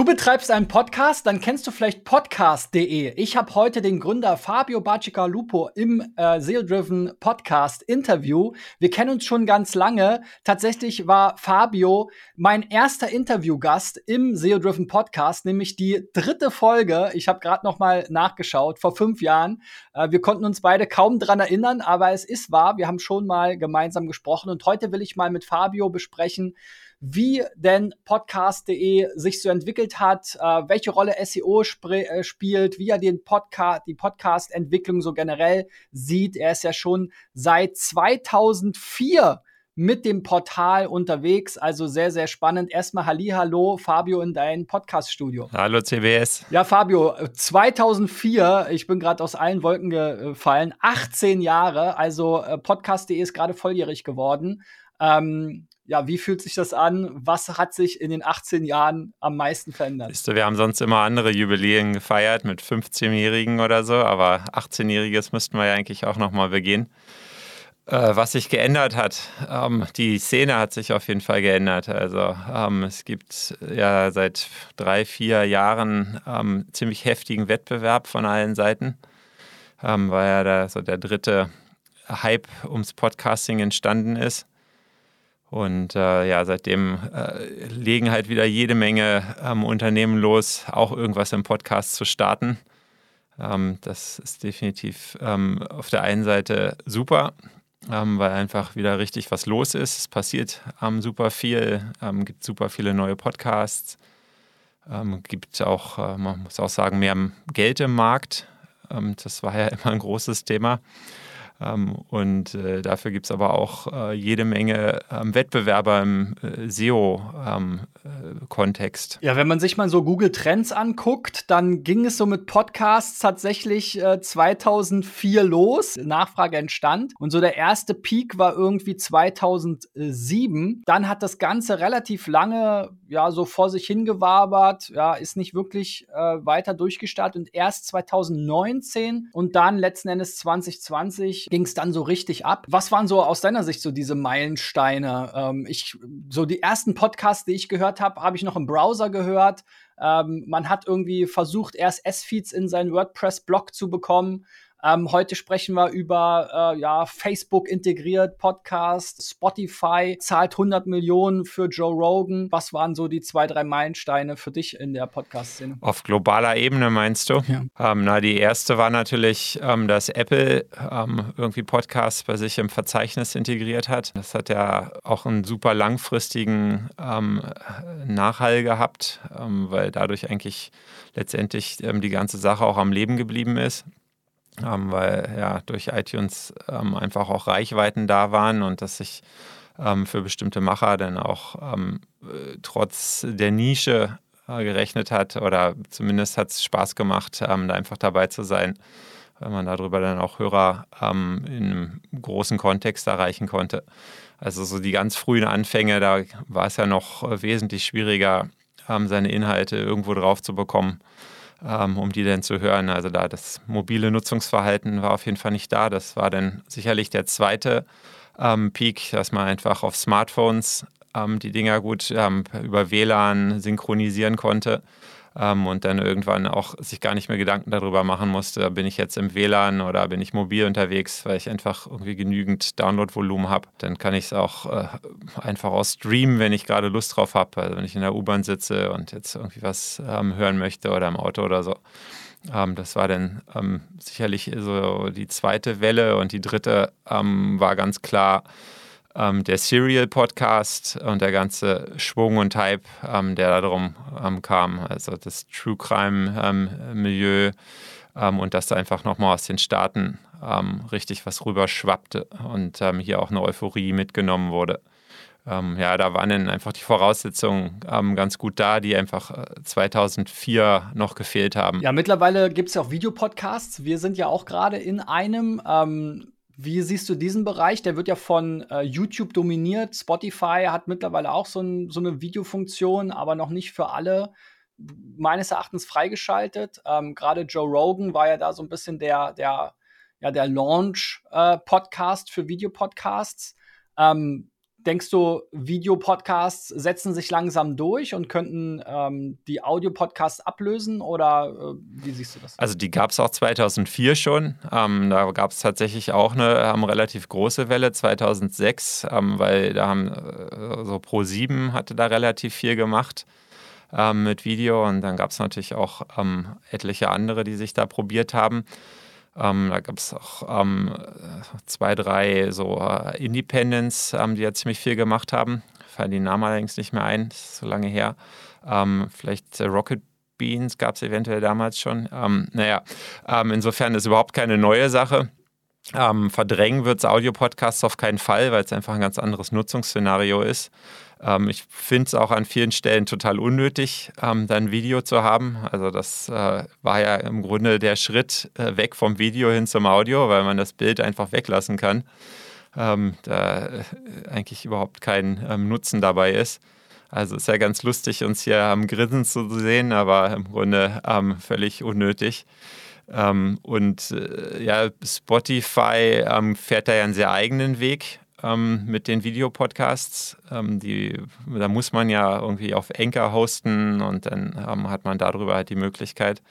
Du betreibst einen Podcast, dann kennst du vielleicht podcast.de. Ich habe heute den Gründer Fabio Bacica Lupo im äh, SEO-Driven Podcast Interview. Wir kennen uns schon ganz lange. Tatsächlich war Fabio mein erster Interviewgast im SEO-Driven Podcast, nämlich die dritte Folge. Ich habe gerade noch mal nachgeschaut, vor fünf Jahren. Äh, wir konnten uns beide kaum dran erinnern, aber es ist wahr. Wir haben schon mal gemeinsam gesprochen und heute will ich mal mit Fabio besprechen, wie denn podcast.de sich so entwickelt hat, äh, welche Rolle SEO äh, spielt, wie er den Podcast, die Podcast-Entwicklung so generell sieht. Er ist ja schon seit 2004 mit dem Portal unterwegs. Also sehr, sehr spannend. Erstmal Hallo, Fabio in dein Podcast-Studio. Hallo CBS. Ja, Fabio, 2004, ich bin gerade aus allen Wolken gefallen, 18 Jahre, also äh, Podcast.de ist gerade volljährig geworden. Ähm, ja, wie fühlt sich das an? Was hat sich in den 18 Jahren am meisten verändert? Siehst du, wir haben sonst immer andere Jubiläen gefeiert mit 15-Jährigen oder so, aber 18-Jähriges müssten wir ja eigentlich auch nochmal begehen. Äh, was sich geändert hat, ähm, die Szene hat sich auf jeden Fall geändert. Also ähm, es gibt ja seit drei, vier Jahren ähm, ziemlich heftigen Wettbewerb von allen Seiten, ähm, weil ja da so der dritte Hype ums Podcasting entstanden ist. Und äh, ja, seitdem äh, legen halt wieder jede Menge ähm, Unternehmen los, auch irgendwas im Podcast zu starten. Ähm, das ist definitiv ähm, auf der einen Seite super, ähm, weil einfach wieder richtig was los ist. Es passiert ähm, super viel, ähm, gibt super viele neue Podcasts, gibt auch, äh, man muss auch sagen, mehr Geld im Markt. das war ja immer ein großes Thema. Ähm, und äh, dafür gibt es aber auch äh, jede Menge ähm, Wettbewerber im äh, SEO-Kontext. Ähm, ja, wenn man sich mal so Google Trends anguckt, dann ging es so mit Podcasts tatsächlich 2004 los. Nachfrage entstand. Und so der erste Peak war irgendwie 2007. Dann hat das Ganze relativ lange, ja, so vor sich hingewabert. Ja, ist nicht wirklich weiter durchgestartet. Und erst 2019 und dann letzten Endes 2020 ging es dann so richtig ab. Was waren so aus deiner Sicht so diese Meilensteine? Ähm, ich, so die ersten Podcasts, die ich gehört habe, habe ich noch im Browser gehört. Ähm, man hat irgendwie versucht, RSS-Feeds in seinen WordPress-Blog zu bekommen. Ähm, heute sprechen wir über äh, ja, Facebook integriert, Podcast, Spotify zahlt 100 Millionen für Joe Rogan. Was waren so die zwei, drei Meilensteine für dich in der Podcast-Szene? Auf globaler Ebene meinst du? Ja. Ähm, na, die erste war natürlich, ähm, dass Apple ähm, irgendwie Podcasts bei sich im Verzeichnis integriert hat. Das hat ja auch einen super langfristigen ähm, Nachhall gehabt, ähm, weil dadurch eigentlich letztendlich die ganze Sache auch am Leben geblieben ist ähm, weil ja durch iTunes ähm, einfach auch Reichweiten da waren und dass sich ähm, für bestimmte Macher dann auch ähm, äh, trotz der Nische äh, gerechnet hat oder zumindest hat es Spaß gemacht, ähm, da einfach dabei zu sein, weil man darüber dann auch Hörer ähm, in einem großen Kontext erreichen konnte. Also so die ganz frühen Anfänge, da war es ja noch äh, wesentlich schwieriger, seine Inhalte irgendwo drauf zu bekommen ähm, um die dann zu hören. Also da das mobile Nutzungsverhalten war auf jeden Fall nicht da. Das war dann sicherlich der zweite ähm, Peak, dass man einfach auf Smartphones ähm, die Dinger gut ähm, über WLAN synchronisieren konnte ähm, und dann irgendwann auch sich gar nicht mehr Gedanken darüber machen musste, bin ich jetzt im WLAN oder bin ich mobil unterwegs, weil ich einfach irgendwie genügend Downloadvolumen habe. Dann kann ich es auch äh, einfach aus streamen, wenn ich gerade Lust drauf habe. Also wenn ich in der U-Bahn sitze und jetzt irgendwie was ähm, hören möchte oder im Auto oder so. Ähm, das war dann ähm, sicherlich so die zweite Welle und die dritte ähm, war ganz klar, ähm, der Serial-Podcast und der ganze Schwung und Hype, ähm, der darum ähm, kam. Also das True Crime-Milieu ähm, ähm, und dass da einfach nochmal aus den Staaten ähm, richtig was rüberschwappte und hier auch eine Euphorie mitgenommen wurde. ja, da waren dann einfach die Voraussetzungen ganz gut da, die einfach 2004 äh, noch gefehlt haben. Ja, mittlerweile gibt es ja auch Videopodcasts. Wir sind ja auch gerade in einem. Wie siehst du diesen Bereich? Der wird ja von äh, YouTube dominiert. Spotify hat mittlerweile auch so, ein, so, eine Videofunktion, aber noch nicht für alle meines Erachtens freigeschaltet. Ähm, Gerade Joe Rogan war ja da so ein bisschen der, der, ja, der Launch-Podcast äh, für Videopodcasts. Ähm, Denkst du, Videopodcasts setzen sich langsam durch und könnten ähm, die Audiopodcasts ablösen oder äh, wie siehst du das? Also die gab es auch 2004 schon. Ähm, da gab es tatsächlich auch eine ähm, relativ große Welle 2006, ähm, weil da haben äh, so Pro7 hatte da relativ viel gemacht ähm, mit Video und dann gab es natürlich auch ähm, etliche andere, die sich da probiert haben. Ähm, da gab es auch ähm, zwei, drei so äh, Independents, ähm, die ja ziemlich viel gemacht haben. Fallen die Namen allerdings nicht mehr ein, das ist so lange her. Ähm, vielleicht äh, Rocket Beans gab es eventuell damals schon. Ähm, naja, ähm, insofern ist überhaupt keine neue Sache. Verdrängen wird es Audio-Podcasts auf keinen Fall, weil es einfach ein ganz anderes Nutzungsszenario ist. Ähm, ich finde es auch an vielen Stellen total unnötig, ähm, dann Video zu haben. Also das äh, war ja im Grunde der Schritt äh, weg vom Video hin zum Audio, weil man das Bild einfach weglassen kann. Ähm, da äh, eigentlich überhaupt kein ähm, Nutzen dabei ist. Also ist ja ganz lustig, uns hier am Grinsen zu sehen, aber im Grunde ähm, völlig unnötig. Ähm, und äh, ja, Spotify ähm, fährt da ja einen sehr eigenen Weg ähm, mit den Videopodcasts. Ähm, die, da muss man ja irgendwie auf Anchor hosten und dann ähm, hat man darüber halt die Möglichkeit.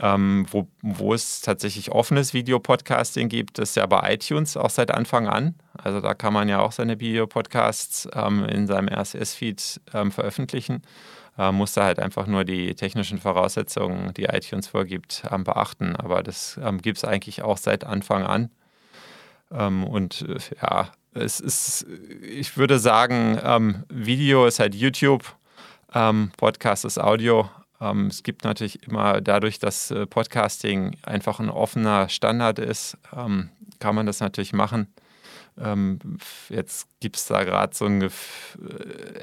Ähm, wo, wo es tatsächlich offenes Videopodcasting gibt, ist ja bei iTunes auch seit Anfang an. Also da kann man ja auch seine Videopodcasts ähm, in seinem RSS-Feed ähm, veröffentlichen. Äh, muss da halt einfach nur die technischen Voraussetzungen, die iTunes vorgibt, beachten. Aber das gibt es eigentlich auch seit Anfang an. Ähm, und äh, ja, es ist, ich würde sagen, ähm, Video ist halt YouTube, ähm, Podcast ist Audio. Ähm, es gibt natürlich immer dadurch, dass äh, Podcasting einfach ein offener Standard ist, ähm, kann man das natürlich machen. Ähm, jetzt gibt es da gerade so einen äh,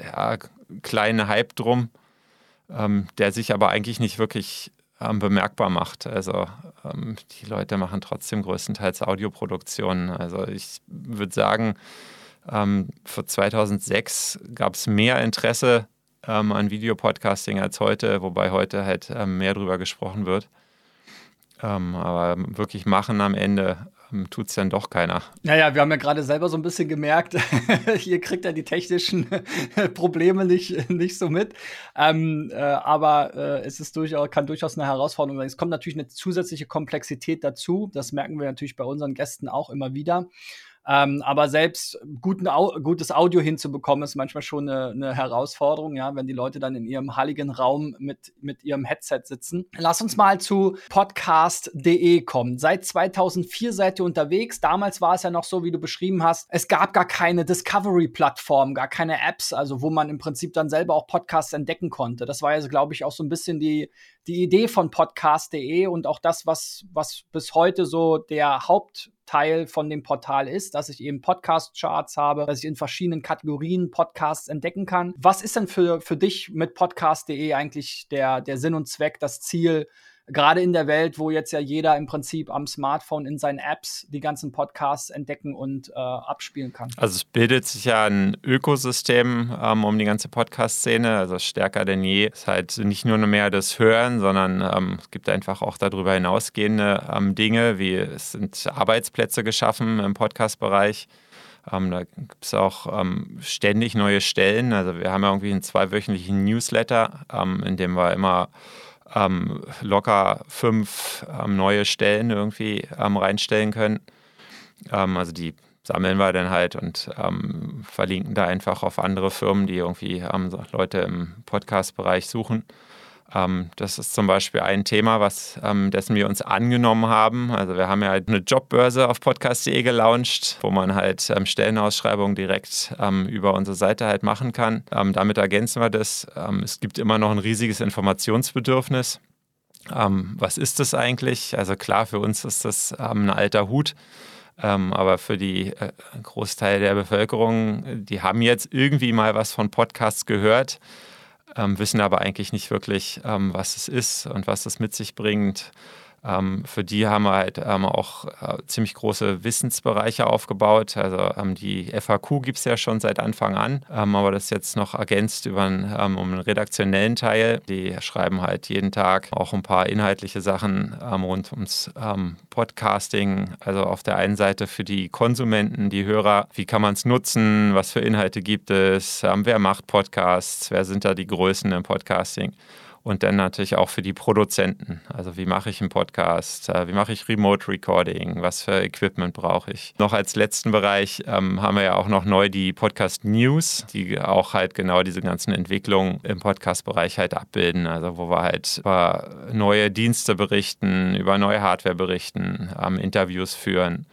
ja, kleinen Hype drum, der sich aber eigentlich nicht wirklich ähm, bemerkbar macht. Also ähm, die Leute machen trotzdem größtenteils Audioproduktionen. Also ich würde sagen, ähm, für 2006 gab es mehr Interesse ähm, an Videopodcasting als heute, wobei heute halt ähm, mehr darüber gesprochen wird. Ähm, aber wirklich machen am Ende ähm, tut es dann doch keiner. Naja, wir haben ja gerade selber so ein bisschen gemerkt, hier kriegt er die technischen Probleme nicht, nicht so mit. Ähm, äh, aber äh, es ist durchaus, kann durchaus eine Herausforderung sein. Es kommt natürlich eine zusätzliche Komplexität dazu. Das merken wir natürlich bei unseren Gästen auch immer wieder. Ähm, aber selbst guten Au gutes Audio hinzubekommen, ist manchmal schon eine, eine, Herausforderung, ja, wenn die Leute dann in ihrem heiligen Raum mit, mit ihrem Headset sitzen. Lass uns mal zu podcast.de kommen. Seit 2004 seid ihr unterwegs. Damals war es ja noch so, wie du beschrieben hast. Es gab gar keine Discovery-Plattform, gar keine Apps, also wo man im Prinzip dann selber auch Podcasts entdecken konnte. Das war ja, glaube ich, auch so ein bisschen die, die Idee von podcast.de und auch das, was, was bis heute so der Hauptteil von dem Portal ist, dass ich eben Podcast-Charts habe, dass ich in verschiedenen Kategorien Podcasts entdecken kann. Was ist denn für, für dich mit podcast.de eigentlich der, der Sinn und Zweck, das Ziel, gerade in der Welt, wo jetzt ja jeder im Prinzip am Smartphone in seinen Apps die ganzen Podcasts entdecken und äh, abspielen kann. Also es bildet sich ja ein Ökosystem ähm, um die ganze Podcast-Szene, also stärker denn je. Es ist halt nicht nur mehr das Hören, sondern ähm, es gibt einfach auch darüber hinausgehende ähm, Dinge, wie es sind Arbeitsplätze geschaffen im Podcast-Bereich. Ähm, da gibt es auch ähm, ständig neue Stellen. Also wir haben ja irgendwie einen zweiwöchentlichen Newsletter, ähm, in dem wir immer ähm, locker fünf ähm, neue Stellen irgendwie ähm, reinstellen können. Ähm, also die sammeln wir dann halt und ähm, verlinken da einfach auf andere Firmen, die irgendwie Leute im Podcast-Bereich suchen. Ähm, das ist zum Beispiel ein Thema, was, ähm, dessen wir uns angenommen haben. Also wir haben ja halt eine Jobbörse auf podcast.de gelauncht, wo man halt ähm, Stellenausschreibungen direkt ähm, über unsere Seite halt machen kann. Ähm, damit ergänzen wir das. Ähm, es gibt immer noch ein riesiges Informationsbedürfnis. was ist das eigentlich? Also klar, für uns ist das ein alter Hut. aber für die äh, Großteil der Bevölkerung, die haben jetzt irgendwie mal was von Podcasts gehört ähm, wissen aber eigentlich nicht wirklich, ähm, was es ist und was es mit sich bringt. Ähm, für die haben wir halt ähm, auch äh, ziemlich große Wissensbereiche aufgebaut. Also ähm, die FAQ gibt es ja schon seit Anfang an, ähm, aber das jetzt noch ergänzt über einen, ähm, um einen redaktionellen Teil. Die schreiben halt jeden Tag auch ein paar inhaltliche Sachen ähm, rund ums Podcasting. Also auf der einen Seite für die Konsumenten, die Hörer, wie kann man es nutzen, was für Inhalte gibt es, wer macht Podcasts, wer sind da die Größen im Podcasting und dann natürlich auch für die Produzenten. Also wie mache ich einen Podcast, äh, wie mache ich Remote Recording, was für Equipment brauche ich. Noch als letzten Bereich ähm, haben wir ja auch noch neu die Podcast News, die auch halt genau diese ganzen Entwicklungen im Podcast-Bereich halt abbilden. Also wo wir halt über neue Dienste berichten, über neue Hardware berichten, ähm, Interviews führen.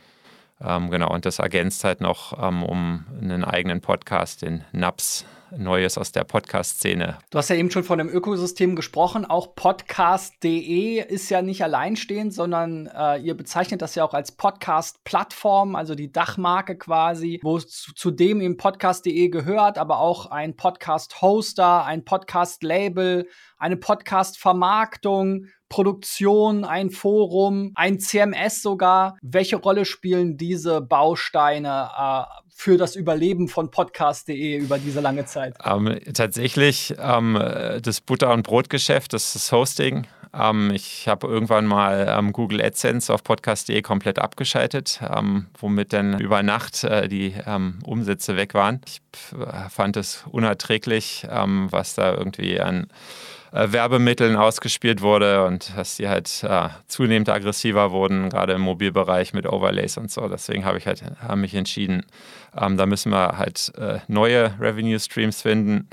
Ähm, genau, und das ergänzt halt noch ähm, um einen eigenen Podcast, den NAPS Neues aus der Podcast-Szene. Du hast ja eben schon von dem Ökosystem gesprochen. Auch podcast.de ist ja nicht alleinstehend, sondern äh, ihr bezeichnet das ja auch als Podcast-Plattform, also die Dachmarke quasi, wo zu, zu dem eben podcast.de gehört, aber auch ein Podcast-Hoster, ein Podcast-Label, eine Podcast-Vermarktung, Produktion, ein Forum, ein CMS sogar. Welche Rolle spielen diese Bausteine äh, für das Überleben von podcast.de über diese lange Zeit? Ähm, tatsächlich ähm, das Butter- und Brotgeschäft, das das Hosting. Ähm, ich habe irgendwann mal ähm, Google AdSense auf podcast.de komplett abgeschaltet, ähm, womit dann über Nacht äh, die ähm, Umsätze weg waren. Ich fand es unerträglich, was da irgendwie an äh, Werbemitteln ausgespielt wurde und dass die halt äh, zunehmend aggressiver wurden, gerade im Mobilbereich mit Overlays und so. Deswegen habe ich halt hab mich entschieden, ähm, da müssen wir halt äh, neue Revenue Streams finden.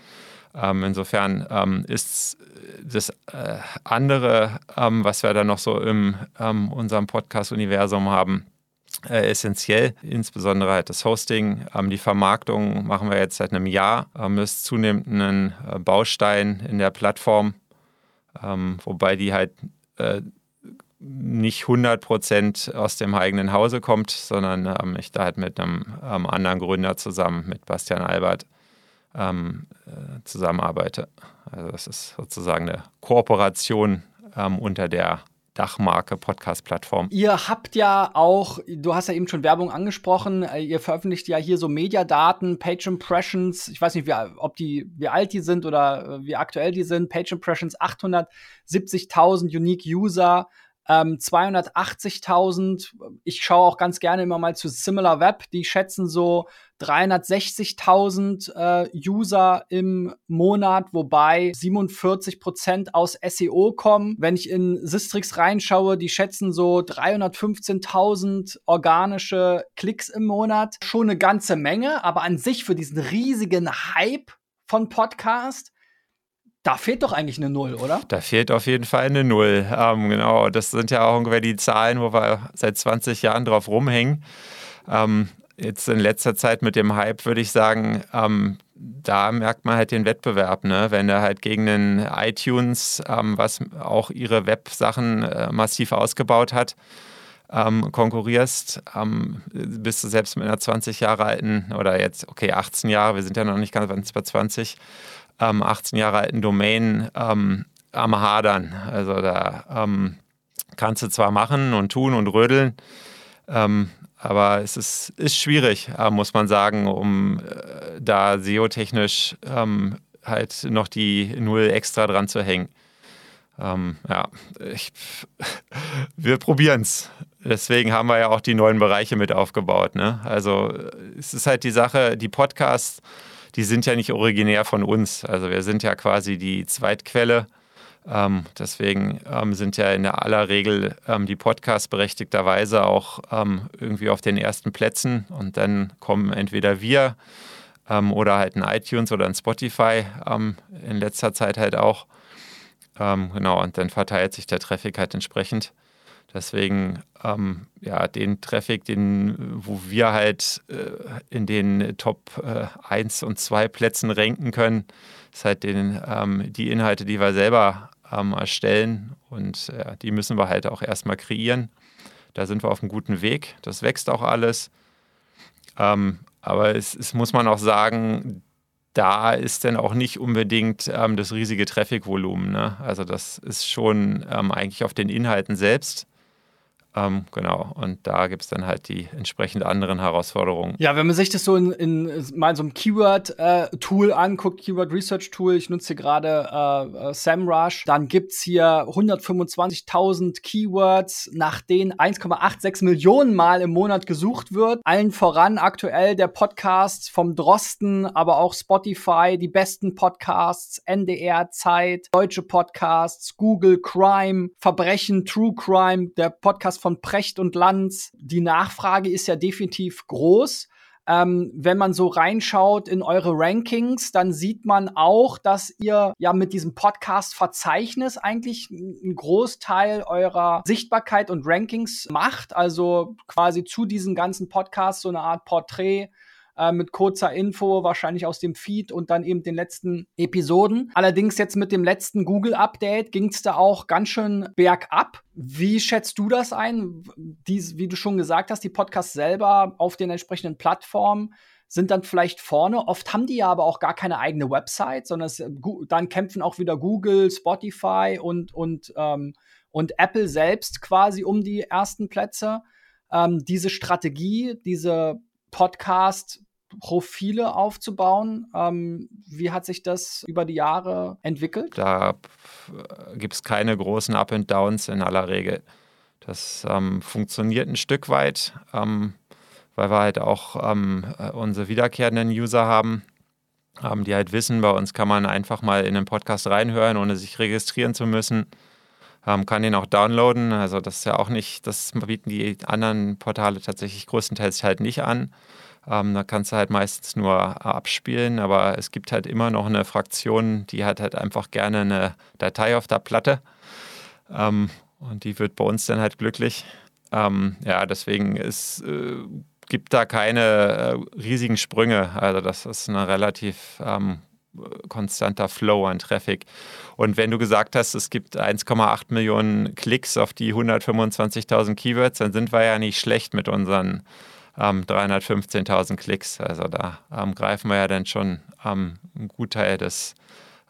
Ähm, insofern ähm, ist das äh, andere, ähm, was wir da noch so in ähm, unserem Podcast-Universum haben, äh, essentiell, insbesondere halt das Hosting. Ähm, die Vermarktung machen wir jetzt seit einem Jahr. Ähm, ist zunehmend ein äh, Baustein in der Plattform, ähm, wobei die halt äh, nicht 100% aus dem eigenen Hause kommt, sondern ähm, ich da halt mit einem ähm, anderen Gründer zusammen, mit Bastian Albert, ähm, äh, zusammenarbeite. Also das ist sozusagen eine Kooperation unter der Dachmarke Podcast-Plattform. Ihr habt ja auch, du hast ja eben schon Werbung angesprochen, äh, ihr veröffentlicht ja hier so Mediadaten, Page Impressions, ich weiß nicht, wie, ob die, wie alt die sind oder äh, wie aktuell die sind, Page Impressions 870.000 Unique User, ähm, 280.000. Ich schaue auch ganz gerne immer mal zu Similar Web. Die schätzen so 360.000 äh, User im Monat, wobei 47 Prozent aus SEO kommen. Wenn ich in Sistrix reinschaue, die schätzen so 315.000 organische Klicks im Monat. Schon eine ganze Menge, aber an sich für diesen riesigen Hype von Podcast da fehlt doch eigentlich eine Null, oder? Da fehlt auf jeden Fall eine Null. Ähm, genau, das sind ja auch ungefähr die Zahlen, wo wir seit 20 Jahren drauf rumhängen. Ähm, jetzt in letzter Zeit mit dem Hype würde ich sagen, ähm, da merkt man halt den Wettbewerb, ne? wenn du halt gegen den iTunes, ähm, was auch ihre Websachen äh, massiv ausgebaut hat, ähm, konkurrierst, ähm, bist du selbst mit einer 20 Jahre alten oder jetzt, okay, 18 Jahre, wir sind ja noch nicht ganz bei 20, ähm, 18 Jahre alten Domain ähm, am Hadern. Also da ähm, kannst du zwar machen und tun und rödeln, ähm, aber es ist, ist schwierig, äh, muss man sagen, um äh, da SEO-technisch ähm, halt noch die Null extra dran zu hängen. Ähm, ja, ich, wir probieren es. Deswegen haben wir ja auch die neuen Bereiche mit aufgebaut. Ne? Also es ist halt die Sache, die Podcasts die sind ja nicht originär von uns. Also wir sind ja quasi die Zweitquelle. Ähm, deswegen ähm, sind ja in aller Regel ähm, die Podcasts berechtigterweise auch ähm, irgendwie auf den ersten Plätzen und dann kommen entweder wir ähm, oder halt ein iTunes oder ein Spotify ähm, in letzter Zeit halt auch. genau, und dann verteilt sich der Traffic halt entsprechend. Deswegen, ähm, ja, den Traffic, den, wo wir halt äh, in den Top äh, 1 und 2 Plätzen ranken können, ist halt den, ähm, die Inhalte, die wir selber ähm, erstellen. Und äh, die müssen wir halt auch erstmal kreieren. Da sind wir auf einem guten Weg. Das wächst auch alles. Ähm, aber es, es, muss man auch sagen, da ist dann auch nicht unbedingt ähm, das riesige Traffic-Volumen. Ne? Also das ist schon ähm, eigentlich auf den Inhalten selbst Ähm, genau, und da gibt es dann halt die entsprechend anderen Herausforderungen. Ja, wenn man sich das so in, in mal so einem Keyword-Tool äh, anguckt, Keyword Research Tool, ich nutze hier gerade äh, äh SEMrush, dann gibt es hier 125.000 Keywords, nach denen 1,86 Millionen Mal im Monat gesucht wird. Allen voran aktuell der Podcast vom Drosten, aber auch Spotify, die besten Podcasts, NDR, Zeit, deutsche Podcasts, Google, Crime, Verbrechen, True Crime, der Podcast von Precht und Lanz. Die Nachfrage ist ja definitiv groß. Ähm, wenn man so reinschaut in eure Rankings, dann sieht man auch, dass ihr ja mit diesem Podcast-Verzeichnis eigentlich einen Großteil eurer Sichtbarkeit und Rankings macht. Also quasi zu diesen ganzen Podcasts so eine Art Porträt äh, mit kurzer Info, wahrscheinlich aus dem Feed und dann eben den letzten Episoden. Allerdings jetzt mit dem letzten Google-Update ging es da auch ganz schön bergab. Wie schätzt du das ein? Die, wie du schon gesagt hast, die Podcasts selber auf den entsprechenden Plattformen sind dann vielleicht vorne. Oft haben die ja aber auch gar keine eigene Website, sondern es, dann kämpfen auch wieder Google, Spotify und, und, ähm, und Apple selbst quasi um die ersten Plätze. Ähm, diese Strategie, diese Podcast Profile aufzubauen. Ähm, wie hat sich das über die Jahre entwickelt? Da gibt es keine großen Up and Downs in aller Regel. Das ähm, funktioniert ein Stück weit, ähm, weil wir halt auch ähm, äh, unsere wiederkehrenden User haben, ähm, die halt wissen, bei uns kann man einfach mal in den Podcast reinhören, ohne sich registrieren zu müssen. Ähm, kann den auch downloaden. Also das ist ja auch nicht, das bieten die anderen Portale tatsächlich größtenteils halt nicht an. Ähm, da kannst du halt meistens nur äh, abspielen, aber es gibt halt immer noch eine Fraktion, die hat halt einfach gerne eine Datei auf der Platte. Ähm, und die wird bei uns dann halt glücklich. Ähm, ja, deswegen ist, äh, gibt da keine äh, riesigen Sprünge. Also das ist ein relativ ähm, konstanter Flow an Traffic. Und wenn du gesagt hast, es gibt 1,8 Millionen Klicks auf die 125.000 Keywords, dann sind wir ja nicht schlecht mit unseren ähm, 315.000 Klicks. Also da ähm, greifen wir ja dann schon ähm, einen Gutteil des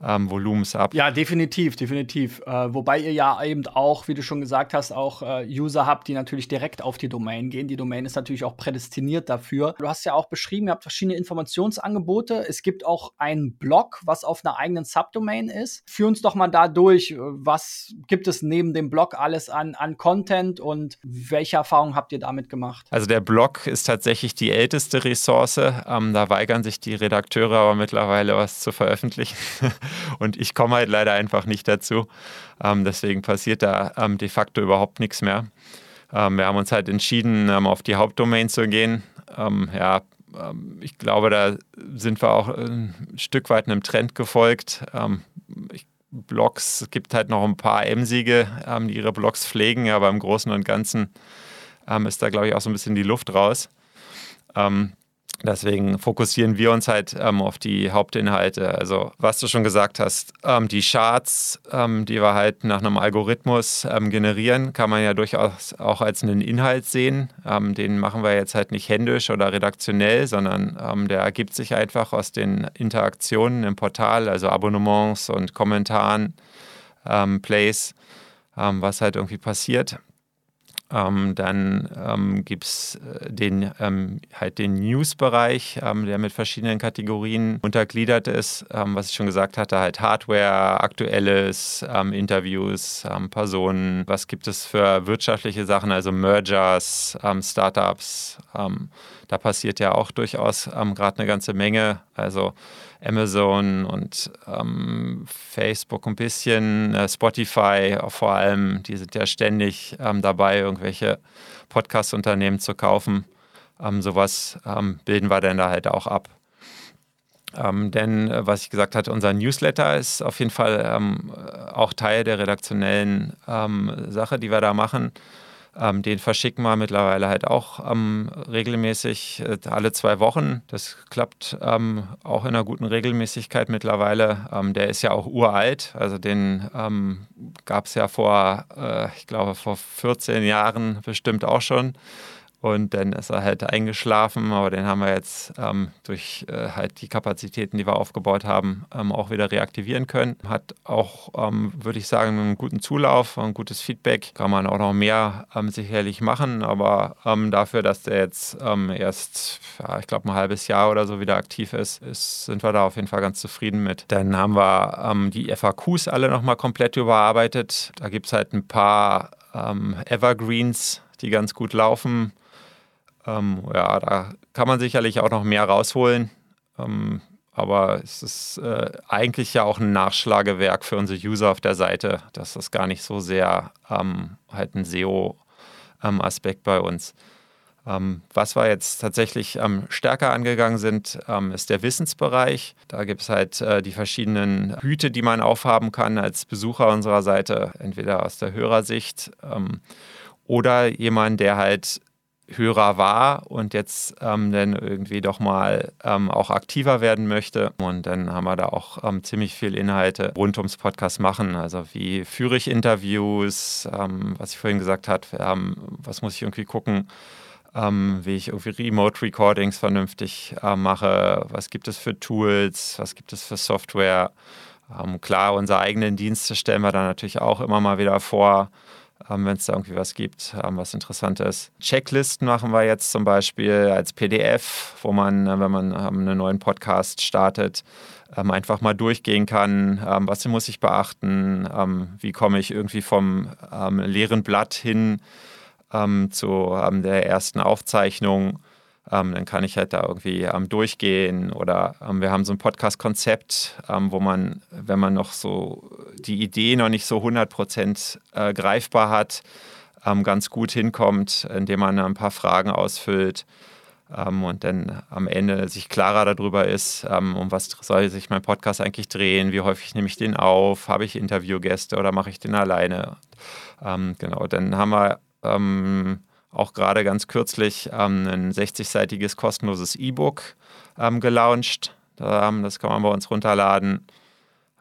ähm, Volumens ab. Ja, definitiv, definitiv. Äh, wobei ihr ja eben auch, wie du schon gesagt hast, auch äh, User habt, die natürlich direkt auf die Domain gehen. Die Domain ist natürlich auch prädestiniert dafür. Du hast ja auch beschrieben, ihr habt verschiedene Informationsangebote. Es gibt auch einen Blog, was auf einer eigenen Subdomain ist. Führ uns doch mal da durch, was gibt es neben dem Blog alles an, an Content und welche Erfahrungen habt ihr damit gemacht? Also der Blog ist tatsächlich die älteste Ressource. Ähm, da weigern sich die Redakteure aber mittlerweile was zu veröffentlichen. Und ich komme halt leider einfach nicht dazu. Ähm, deswegen passiert da ähm, de facto überhaupt nichts mehr. Ähm, wir haben uns halt entschieden, ähm, auf die Hauptdomain zu gehen. Ähm, ja, ähm, ich glaube, da sind wir auch ein Stück weit einem Trend gefolgt. Ich, Blogs, es gibt halt noch ein paar Emsige, die ihre Blogs pflegen, aber im Großen und Ganzen ist da, glaube ich, auch so ein bisschen die Luft raus. Ähm, Deswegen fokussieren wir uns halt ähm, auf die Hauptinhalte. Also, was du schon gesagt hast, ähm, die Charts, ähm, die wir halt nach einem Algorithmus ähm, generieren, kann man ja durchaus auch als einen Inhalt sehen. Ähm, den machen wir jetzt halt nicht händisch oder redaktionell, sondern ähm, der ergibt sich einfach aus den Interaktionen im Portal, also Abonnements und Kommentaren, Plays, was halt irgendwie passiert. Ähm, dann ähm, gibt es äh, den, ähm, halt den News-Bereich, ähm, der mit verschiedenen Kategorien untergliedert ist. Ähm, was ich schon gesagt hatte, halt Hardware, Aktuelles, ähm, Interviews, Personen. Was gibt es für wirtschaftliche Sachen, also Mergers, Startups. da passiert ja auch durchaus gerade eine ganze Menge. Also Amazon und ähm, Facebook ein bisschen, äh, Spotify vor allem, die sind ja ständig ähm, dabei, irgendwelche Podcast-Unternehmen zu kaufen. Ähm, sowas ähm, bilden wir dann da halt auch ab. Ähm, denn, äh, was ich gesagt hatte, unser Newsletter ist auf jeden Fall ähm, auch Teil der redaktionellen Sache, die wir da machen. Ähm, den verschicken wir mittlerweile halt auch ähm, regelmäßig äh, alle zwei Wochen. Das klappt ähm, auch in einer guten Regelmäßigkeit mittlerweile. Ähm, der ist ja auch uralt, also den ähm, gab es ja vor, äh, ich glaube, vor 14 Jahren bestimmt auch schon. Und dann ist er halt eingeschlafen, aber den haben wir jetzt ähm, durch äh, halt die Kapazitäten, die wir aufgebaut haben, ähm, auch wieder reaktivieren können. Hat auch, ähm, würde ich sagen, einen guten Zulauf, ein gutes Feedback. Kann man auch noch mehr ähm, sicherlich machen, aber ähm, dafür, dass der jetzt ähm, erst, ja, ich glaube, ein halbes Jahr oder so wieder aktiv ist, ist, sind wir da auf jeden Fall ganz zufrieden mit. Dann haben wir die FAQs alle nochmal komplett überarbeitet. Da gibt es halt ein paar Evergreens, die ganz gut laufen. Ähm, ja, da kann man sicherlich auch noch mehr rausholen. Ähm, aber es ist äh, eigentlich ja auch ein Nachschlagewerk für unsere User auf der Seite. Das ist gar nicht so sehr ähm, halt ein SEO-Aspekt bei uns. Ähm, was wir jetzt tatsächlich ähm, stärker angegangen sind, ähm, ist der Wissensbereich. Da gibt es halt äh, die verschiedenen Hüte, die man aufhaben kann als Besucher unserer Seite, entweder aus der Hörersicht oder jemand, der halt Hörer war und jetzt ähm, dann irgendwie doch mal ähm, auch aktiver werden möchte. Und dann haben wir da auch ähm, ziemlich viel Inhalte rund ums Podcast machen. Also wie führe ich Interviews, ähm, was ich vorhin gesagt habe, ähm, was muss ich irgendwie gucken, ähm, wie ich irgendwie Remote Recordings vernünftig äh, mache, was gibt es für Tools, was gibt es für Software. klar, unsere eigenen Dienste stellen wir da natürlich auch immer mal wieder vor wenn es da irgendwie was gibt, ähm, was interessant ist. Checklisten machen wir jetzt zum Beispiel als PDF, wo man, äh, wenn man ähm, einen neuen Podcast startet, ähm, einfach mal durchgehen kann, ähm, was muss ich beachten, ähm, wie komme ich irgendwie vom leeren Blatt hin zu der ersten Aufzeichnung ähm, dann kann ich halt da irgendwie ähm, durchgehen. Oder ähm, wir haben so ein Podcast-Konzept, ähm, wo man, wenn man noch so die Idee noch nicht so 100% äh, greifbar hat, ähm, ganz gut hinkommt, indem man ein paar Fragen ausfüllt. Ähm, und dann am Ende sich klarer darüber ist, um was soll sich mein Podcast eigentlich drehen, wie häufig nehme ich den auf, habe ich Interviewgäste oder mache ich den alleine. genau, dann haben wir auch gerade ganz kürzlich ähm, ein 60-seitiges kostenloses E-Book ähm, gelauncht. das kann man bei uns runterladen.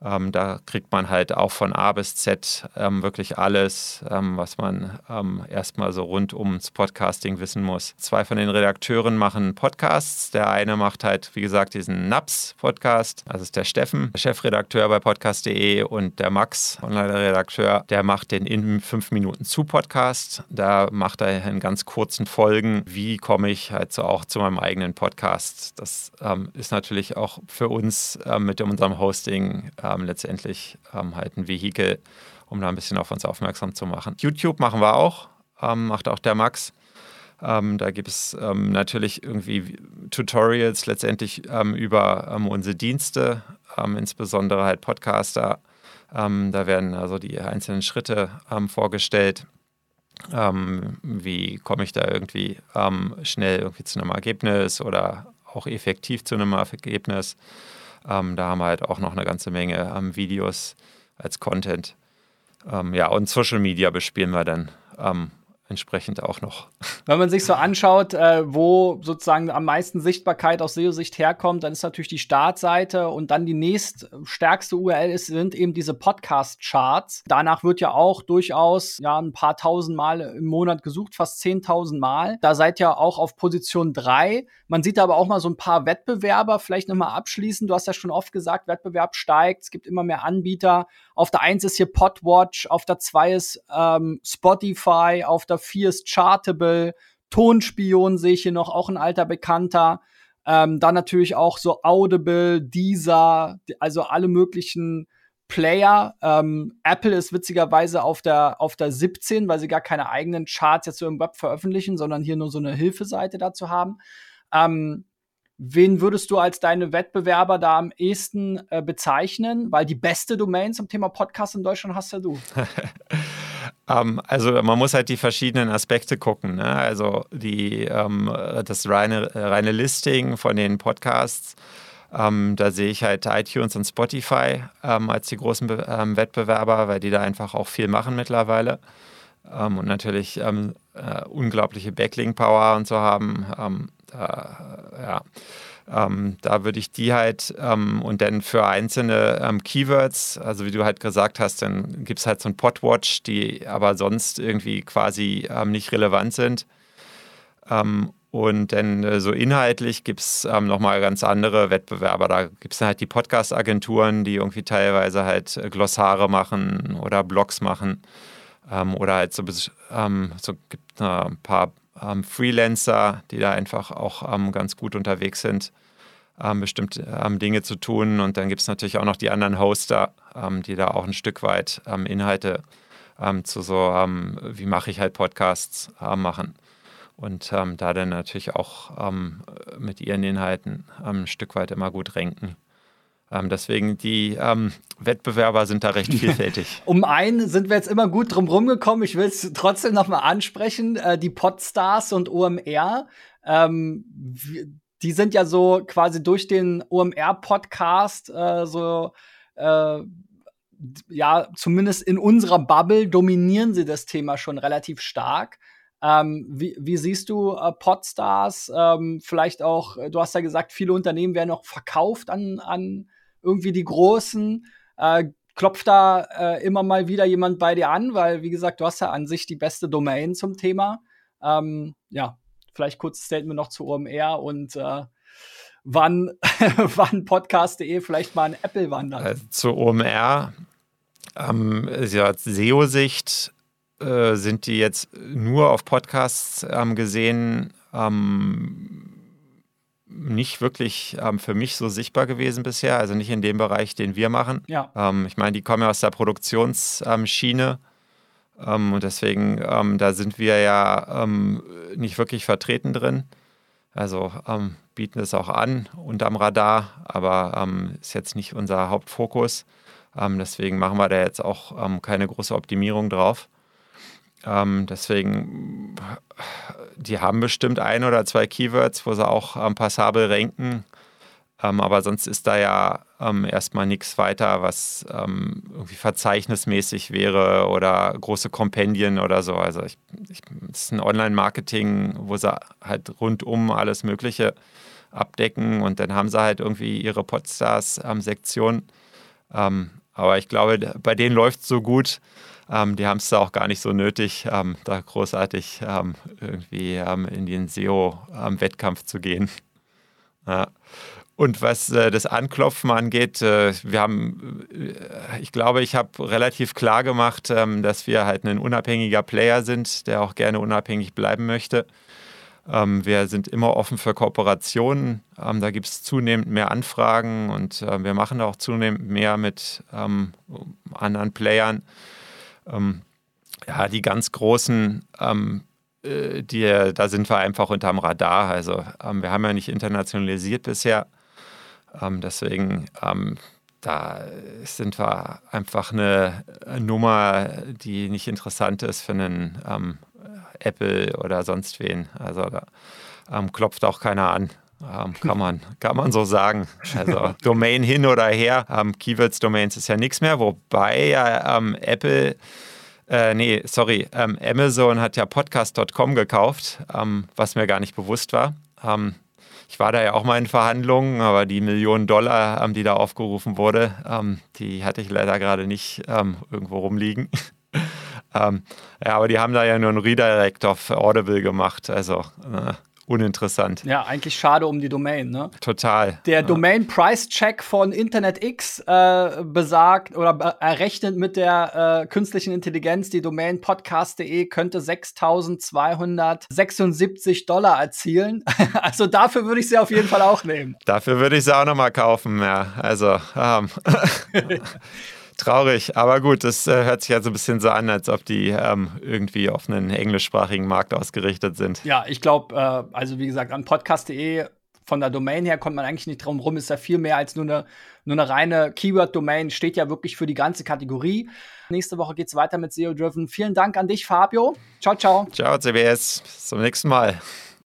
Ähm, da kriegt man halt auch von A bis Z ähm, wirklich alles, ähm, was man ähm, erstmal so rund ums Podcasting wissen muss. Zwei von den Redakteuren machen Podcasts. Der eine macht halt, wie gesagt, diesen NAPS-Podcast. Das ist der Steffen, Chefredakteur bei podcast.de und der Max, Online-Redakteur, der macht den in fünf Minuten zu Podcast. Da macht er in ganz kurzen Folgen, wie komme ich halt so auch zu meinem eigenen Podcast. Das ähm, ist natürlich auch für uns äh, mit unserem Hosting ähm, letztendlich ähm, halt ein Vehikel, um da ein bisschen auf uns aufmerksam zu machen. YouTube machen wir auch, ähm, macht auch der Max. Ähm, da gibt es ähm, natürlich irgendwie Tutorials letztendlich ähm, über unsere Dienste, insbesondere halt Podcaster. da werden also die einzelnen Schritte vorgestellt. wie komme ich da irgendwie schnell irgendwie zu einem Ergebnis oder auch effektiv zu einem Ergebnis? Ähm, da haben wir halt auch noch eine ganze Menge ähm, Videos als Content. Ähm, ja, und Social Media bespielen wir dann ähm, entsprechend auch noch. Wenn man sich so anschaut, äh, wo sozusagen am meisten Sichtbarkeit aus SEO-Sicht herkommt, dann ist natürlich die Startseite und dann die nächststärkste URL ist, sind eben diese Podcast-Charts. Danach wird ja auch durchaus ja ein paar tausend Mal im Monat gesucht, fast 10.000 Mal. Da seid ihr auch auf Position 3. Man sieht aber auch mal so ein paar Wettbewerber, vielleicht nochmal abschließen. Du hast ja schon oft gesagt, Wettbewerb steigt, es gibt immer mehr Anbieter. Auf der 1 ist hier Podwatch, auf der 2 ist ähm, Spotify, auf der 4 ist Chartable, Tonspion sehe ich hier noch, auch ein alter Bekannter. Ähm, dann natürlich auch so Audible, Deezer, also alle möglichen Player. Ähm, Apple ist witzigerweise auf der, auf der 17, weil sie gar keine eigenen Charts jetzt so im Web veröffentlichen, sondern hier nur so eine Hilfeseite dazu haben. Ähm, Wen würdest du als deine Wettbewerber da am ehesten äh, bezeichnen? Weil die beste Domain zum Thema Podcast in Deutschland hast ja du. ähm, also man muss halt die verschiedenen Aspekte gucken. Ne? Also die, ähm, das reine, reine Listing von den Podcasts. Ähm, da sehe ich halt iTunes und Spotify als die großen Be Wettbewerber, weil die da einfach auch viel machen mittlerweile. und natürlich äh, unglaubliche Backlink-Power und so haben da, ja. Ähm, da würde ich die halt ähm, und dann für einzelne ähm, Keywords, also wie du halt gesagt hast, dann gibt es halt so ein Podwatch, die aber sonst irgendwie quasi ähm, nicht relevant sind. Ähm, und dann äh, so inhaltlich gibt es ähm, nochmal ganz andere Wettbewerber. Da gibt es halt die Podcast-Agenturen, die irgendwie teilweise halt äh, Glossare machen oder Blogs machen. Ähm, oder halt so, so gibt äh, ein paar ähm, Freelancer, die da einfach auch ähm, ganz gut unterwegs sind, ähm, bestimmte Dinge zu tun. Und dann gibt es natürlich auch noch die anderen Hoster, die da auch ein Stück weit Inhalte zu so, wie mache ich halt Podcasts machen und ähm, da dann natürlich auch ähm, mit ihren Inhalten ähm, ein Stück weit immer gut ranken. Ähm, deswegen die ähm, Wettbewerber sind da recht vielfältig. um einen sind wir jetzt immer gut drum rumgekommen. Ich will es trotzdem nochmal ansprechen. Äh, die Podstars und OMR, ähm, die sind ja so quasi durch den OMR-Podcast äh, so äh, ja, zumindest in unserer Bubble dominieren sie das Thema schon relativ stark. Ähm, wie, wie, siehst du äh, Podstars? Ähm, vielleicht auch, du hast ja gesagt, viele Unternehmen werden noch verkauft an, an irgendwie die Großen. Äh, klopft da äh, immer mal wieder jemand bei dir an, weil, wie gesagt, du hast ja an sich die beste Domain zum Thema. Ähm, ja, vielleicht kurzes Statement noch zu OMR und äh, wann, wann Podcast.de vielleicht mal in Apple wandert. Also zu OMR, ähm, ja, SEO-Sicht äh, sind die jetzt nur auf Podcasts ähm, gesehen ähm, nicht wirklich ähm, für mich so sichtbar gewesen bisher, also nicht in dem Bereich, den wir machen. Ja. Ähm, ich meine, die kommen ja aus der Produktionsschiene ähm, und deswegen, da sind wir ja nicht wirklich vertreten drin. Also bieten es auch an unterm Radar, aber ist jetzt nicht unser Hauptfokus. deswegen machen wir da jetzt auch keine große Optimierung drauf. Ähm, deswegen, die haben bestimmt ein oder zwei Keywords, wo sie auch ähm, passabel ranken. Ähm, aber sonst ist da ja ähm, erstmal nichts weiter, was ähm, irgendwie verzeichnismäßig wäre oder große Kompendien oder so. Also es ist ein Online-Marketing, wo sie halt rundum alles Mögliche abdecken und dann haben sie halt irgendwie ihre Podstars-Sektion. Ähm, aber ich glaube, bei denen läuft es so gut, ähm, die haben es da auch gar nicht so nötig, ähm, da großartig ähm, irgendwie ähm, in den SEO-Wettkampf zu gehen. Ja. Und was äh, das Anklopfen angeht, äh, wir haben, äh, ich glaube, ich habe relativ klar gemacht, ähm, dass wir halt ein unabhängiger Player sind, der auch gerne unabhängig bleiben möchte. Ähm, wir sind immer offen für Kooperationen. Ähm, da gibt es zunehmend mehr Anfragen und äh, wir machen auch zunehmend mehr mit ähm, anderen Playern. Ähm, ja, die ganz großen, ähm, äh, die, da sind wir einfach unterm Radar. Also ähm, wir haben ja nicht internationalisiert bisher. Ähm, deswegen, ähm, da sind wir einfach eine Nummer, die nicht interessant ist für einen ähm, Apple oder sonst wen. Also da klopft auch keiner an. Ähm, kann, man, kann man so sagen. Also Domain hin oder her. Ähm, Keywords-Domains ist ja nichts mehr, wobei ja ähm, Apple, äh, nee, sorry, ähm, Amazon hat ja podcast.com gekauft, ähm, was mir gar nicht bewusst war. Ähm, ich war da ja auch mal in Verhandlungen, aber die Millionen Dollar, die da aufgerufen wurde, die hatte ich leider gerade nicht irgendwo rumliegen. ja, aber die haben da ja nur einen Redirect auf Audible gemacht. Also äh, uninteressant. Ja, eigentlich schade um die Domain, ne? Total. Der ja. Domain Price Check von InternetX äh, besagt oder errechnet mit der äh, künstlichen Intelligenz, die Domain podcast.de könnte 6276 Dollar erzielen. also dafür würde ich sie auf jeden Fall auch nehmen. Dafür würde ich sie auch nochmal kaufen, ja. Also, ähm. Traurig, aber gut, das äh, hört sich ja so ein bisschen so an, als ob die ähm, irgendwie auf einen englischsprachigen Markt ausgerichtet sind. Ja, ich glaube, äh, also wie gesagt, an podcast.de von der Domain her kommt man eigentlich nicht drum rum, ist ja viel mehr als nur eine, nur eine reine Keyword-Domain, steht ja wirklich für die ganze Kategorie. Nächste Woche geht es weiter mit SEO Driven. Vielen Dank an dich, Fabio. Ciao, ciao. Ciao, CBS. Bis zum nächsten Mal.